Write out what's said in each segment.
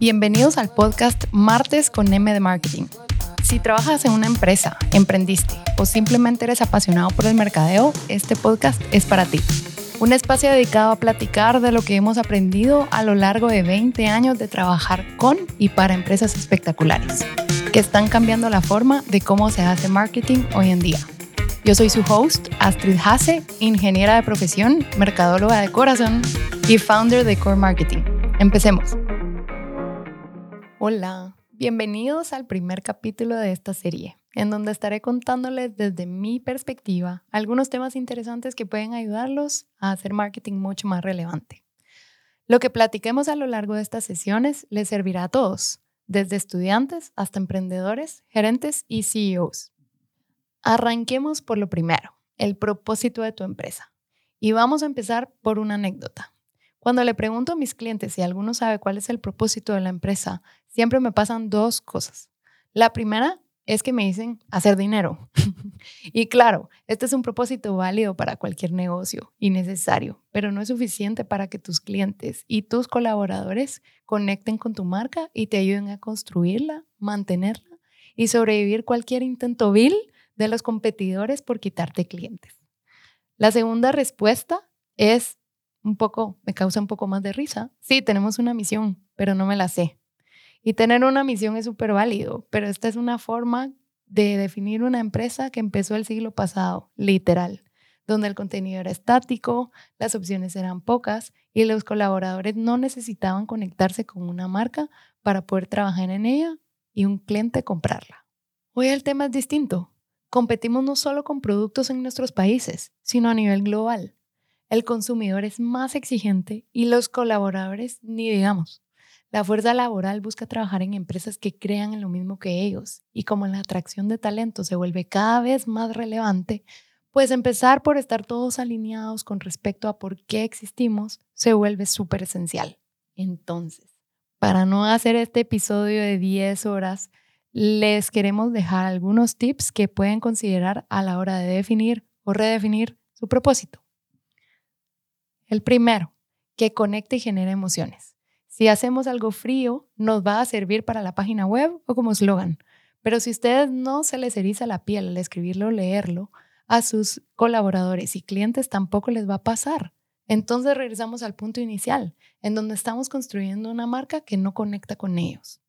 Bienvenidos al podcast Martes con M de Marketing. Si trabajas en una empresa, emprendiste o simplemente eres apasionado por el mercadeo, este podcast es para ti. Un espacio dedicado a platicar de lo que hemos aprendido a lo largo de 20 años de trabajar con y para empresas espectaculares, que están cambiando la forma de cómo se hace marketing hoy en día. Yo soy su host, Astrid Hase, ingeniera de profesión, mercadóloga de corazón y founder de Core Marketing. Empecemos. Hola, bienvenidos al primer capítulo de esta serie, en donde estaré contándoles desde mi perspectiva algunos temas interesantes que pueden ayudarlos a hacer marketing mucho más relevante. Lo que platiquemos a lo largo de estas sesiones les servirá a todos, desde estudiantes hasta emprendedores, gerentes y CEOs. Arranquemos por lo primero, el propósito de tu empresa. Y vamos a empezar por una anécdota. Cuando le pregunto a mis clientes si alguno sabe cuál es el propósito de la empresa, siempre me pasan dos cosas. La primera es que me dicen hacer dinero. y claro, este es un propósito válido para cualquier negocio y necesario, pero no es suficiente para que tus clientes y tus colaboradores conecten con tu marca y te ayuden a construirla, mantenerla y sobrevivir cualquier intento vil de los competidores por quitarte clientes. La segunda respuesta es un poco, me causa un poco más de risa. Sí, tenemos una misión, pero no me la sé. Y tener una misión es súper válido, pero esta es una forma de definir una empresa que empezó el siglo pasado, literal, donde el contenido era estático, las opciones eran pocas y los colaboradores no necesitaban conectarse con una marca para poder trabajar en ella y un cliente comprarla. Hoy el tema es distinto. Competimos no solo con productos en nuestros países, sino a nivel global el consumidor es más exigente y los colaboradores ni digamos. La fuerza laboral busca trabajar en empresas que crean en lo mismo que ellos y como la atracción de talento se vuelve cada vez más relevante, pues empezar por estar todos alineados con respecto a por qué existimos se vuelve súper esencial. Entonces, para no hacer este episodio de 10 horas, les queremos dejar algunos tips que pueden considerar a la hora de definir o redefinir su propósito. El primero, que conecte y genere emociones. Si hacemos algo frío, nos va a servir para la página web o como eslogan. Pero si ustedes no se les eriza la piel al escribirlo o leerlo, a sus colaboradores y clientes tampoco les va a pasar. Entonces regresamos al punto inicial, en donde estamos construyendo una marca que no conecta con ellos.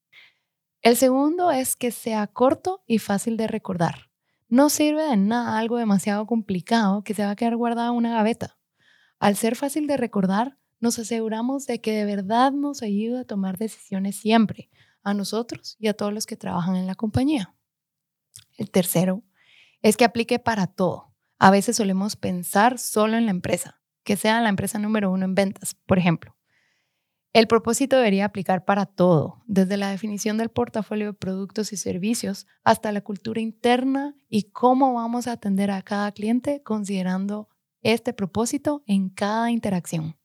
El segundo es que sea corto y fácil de recordar. No sirve de nada algo demasiado complicado que se va a quedar guardado en una gaveta. Al ser fácil de recordar, nos aseguramos de que de verdad nos ayuda a tomar decisiones siempre, a nosotros y a todos los que trabajan en la compañía. El tercero es que aplique para todo. A veces solemos pensar solo en la empresa, que sea la empresa número uno en ventas, por ejemplo. El propósito debería aplicar para todo, desde la definición del portafolio de productos y servicios hasta la cultura interna y cómo vamos a atender a cada cliente considerando este propósito en cada interacción.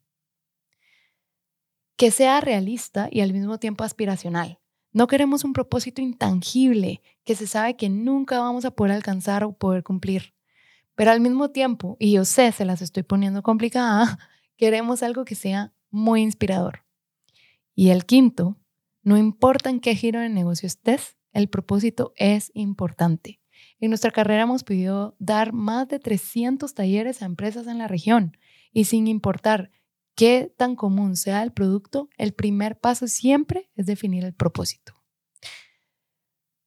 Que sea realista y al mismo tiempo aspiracional. No queremos un propósito intangible que se sabe que nunca vamos a poder alcanzar o poder cumplir. Pero al mismo tiempo, y yo sé, se las estoy poniendo complicada, queremos algo que sea muy inspirador. Y el quinto, no importa en qué giro de negocio estés, el propósito es importante. En nuestra carrera hemos podido dar más de 300 talleres a empresas en la región y sin importar qué tan común sea el producto, el primer paso siempre es definir el propósito.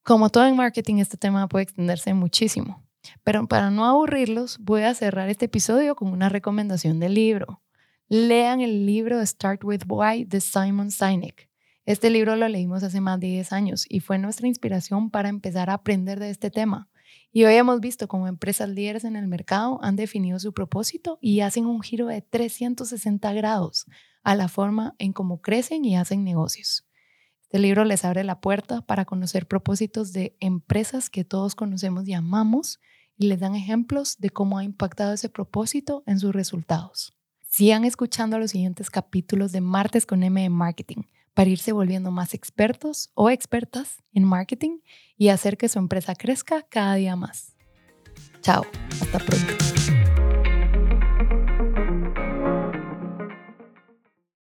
Como todo en marketing, este tema puede extenderse muchísimo, pero para no aburrirlos, voy a cerrar este episodio con una recomendación del libro. Lean el libro Start with Why de Simon Sinek. Este libro lo leímos hace más de 10 años y fue nuestra inspiración para empezar a aprender de este tema. Y hoy hemos visto cómo empresas líderes en el mercado han definido su propósito y hacen un giro de 360 grados a la forma en cómo crecen y hacen negocios. Este libro les abre la puerta para conocer propósitos de empresas que todos conocemos y amamos y les dan ejemplos de cómo ha impactado ese propósito en sus resultados. Sigan escuchando los siguientes capítulos de Martes con M Marketing para irse volviendo más expertos o expertas en marketing y hacer que su empresa crezca cada día más. Chao, hasta pronto.